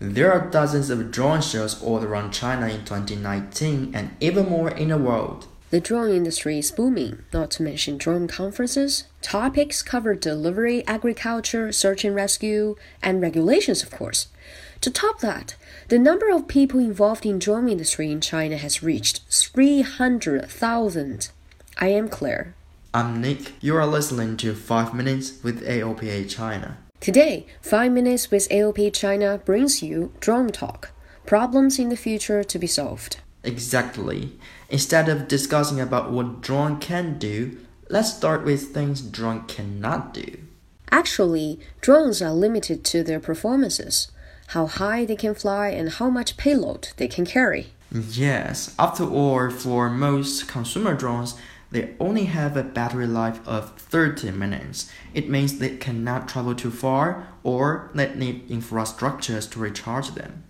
There are dozens of drone shows all around China in 2019 and even more in the world. The drone industry is booming, not to mention drone conferences. Topics cover delivery, agriculture, search and rescue, and regulations, of course. To top that, the number of people involved in drone industry in China has reached 300,000. I am Claire. I'm Nick. You are listening to 5 Minutes with AOPA China. Today, 5 Minutes with AOPA China brings you Drone Talk Problems in the Future to be Solved. Exactly. Instead of discussing about what drone can do, let's start with things drone cannot do. Actually, drones are limited to their performances, how high they can fly, and how much payload they can carry. Yes, after all, for most consumer drones, they only have a battery life of 30 minutes. It means they cannot travel too far or they need infrastructures to recharge them.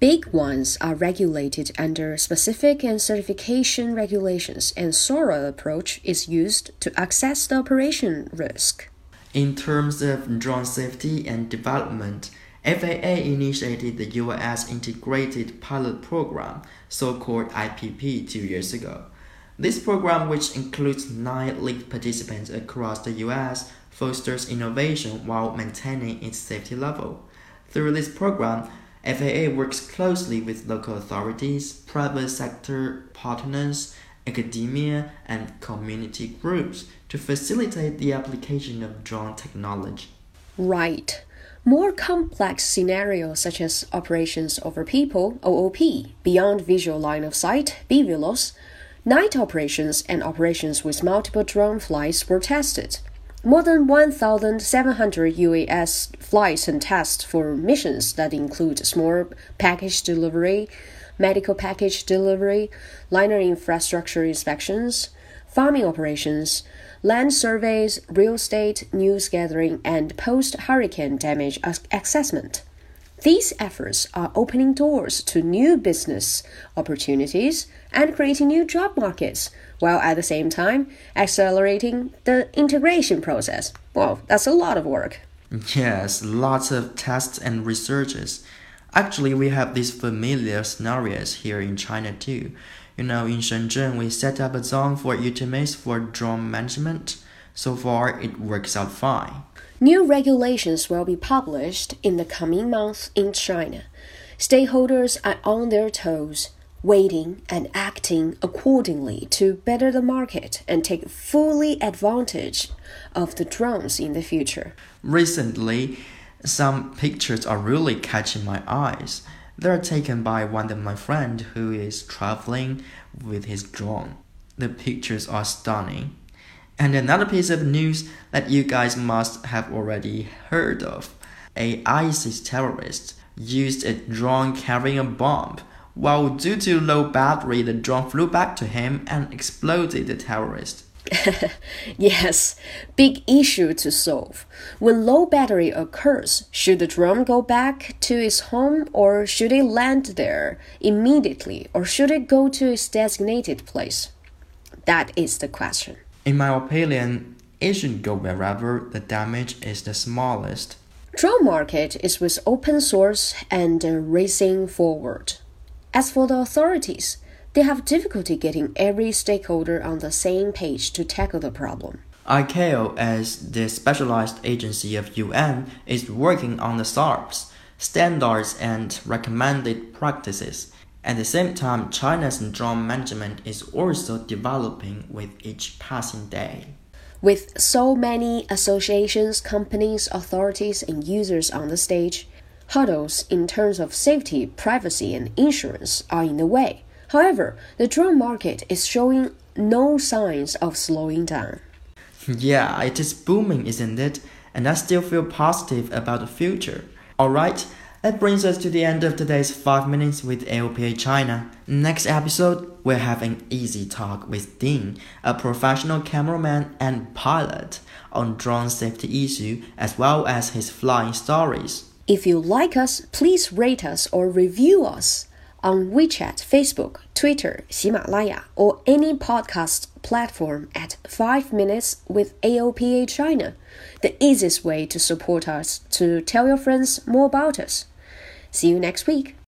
Big ones are regulated under specific and certification regulations, and SORA approach is used to assess the operation risk. In terms of drone safety and development, FAA initiated the US Integrated Pilot Program, so called IPP, two years ago. This program, which includes nine lead participants across the US, fosters innovation while maintaining its safety level. Through this program, FAA works closely with local authorities, private sector partners, academia, and community groups to facilitate the application of drone technology. Right. More complex scenarios such as operations over people, OOP, beyond visual line of sight, BVLOS, Night operations and operations with multiple drone flights were tested. More than 1,700 UAS flights and tests for missions that include small package delivery, medical package delivery, linear infrastructure inspections, farming operations, land surveys, real estate news gathering, and post hurricane damage assessment. These efforts are opening doors to new business opportunities and creating new job markets, while at the same time accelerating the integration process. Well, that's a lot of work. Yes, lots of tests and researches. Actually, we have these familiar scenarios here in China too. You know, in Shenzhen, we set up a zone for UTMs for drone management. So far, it works out fine. New regulations will be published in the coming months in China. Stakeholders are on their toes, waiting and acting accordingly to better the market and take fully advantage of the drones in the future. Recently, some pictures are really catching my eyes. They're taken by one of my friends who is traveling with his drone. The pictures are stunning. And another piece of news that you guys must have already heard of a ISIS terrorist used a drone carrying a bomb. While due to low battery, the drone flew back to him and exploded the terrorist. yes, big issue to solve. When low battery occurs, should the drone go back to its home or should it land there immediately or should it go to its designated place? That is the question. In my opinion, it should go wherever the damage is the smallest. Drone market is with open source and uh, racing forward. As for the authorities, they have difficulty getting every stakeholder on the same page to tackle the problem. ICAO, as the specialized agency of UN, is working on the SARPs, standards and recommended practices at the same time, China's drone management is also developing with each passing day. With so many associations, companies, authorities, and users on the stage, hurdles in terms of safety, privacy, and insurance are in the way. However, the drone market is showing no signs of slowing down. Yeah, it is booming, isn't it? And I still feel positive about the future. Alright, that brings us to the end of today's 5 Minutes with AOPA China. Next episode, we'll have an easy talk with Dean, a professional cameraman and pilot, on drone safety issue as well as his flying stories. If you like us, please rate us or review us on WeChat, Facebook, Twitter, Himalaya, or any podcast platform at 5 Minutes with AOPA China. The easiest way to support us to tell your friends more about us. See you next week.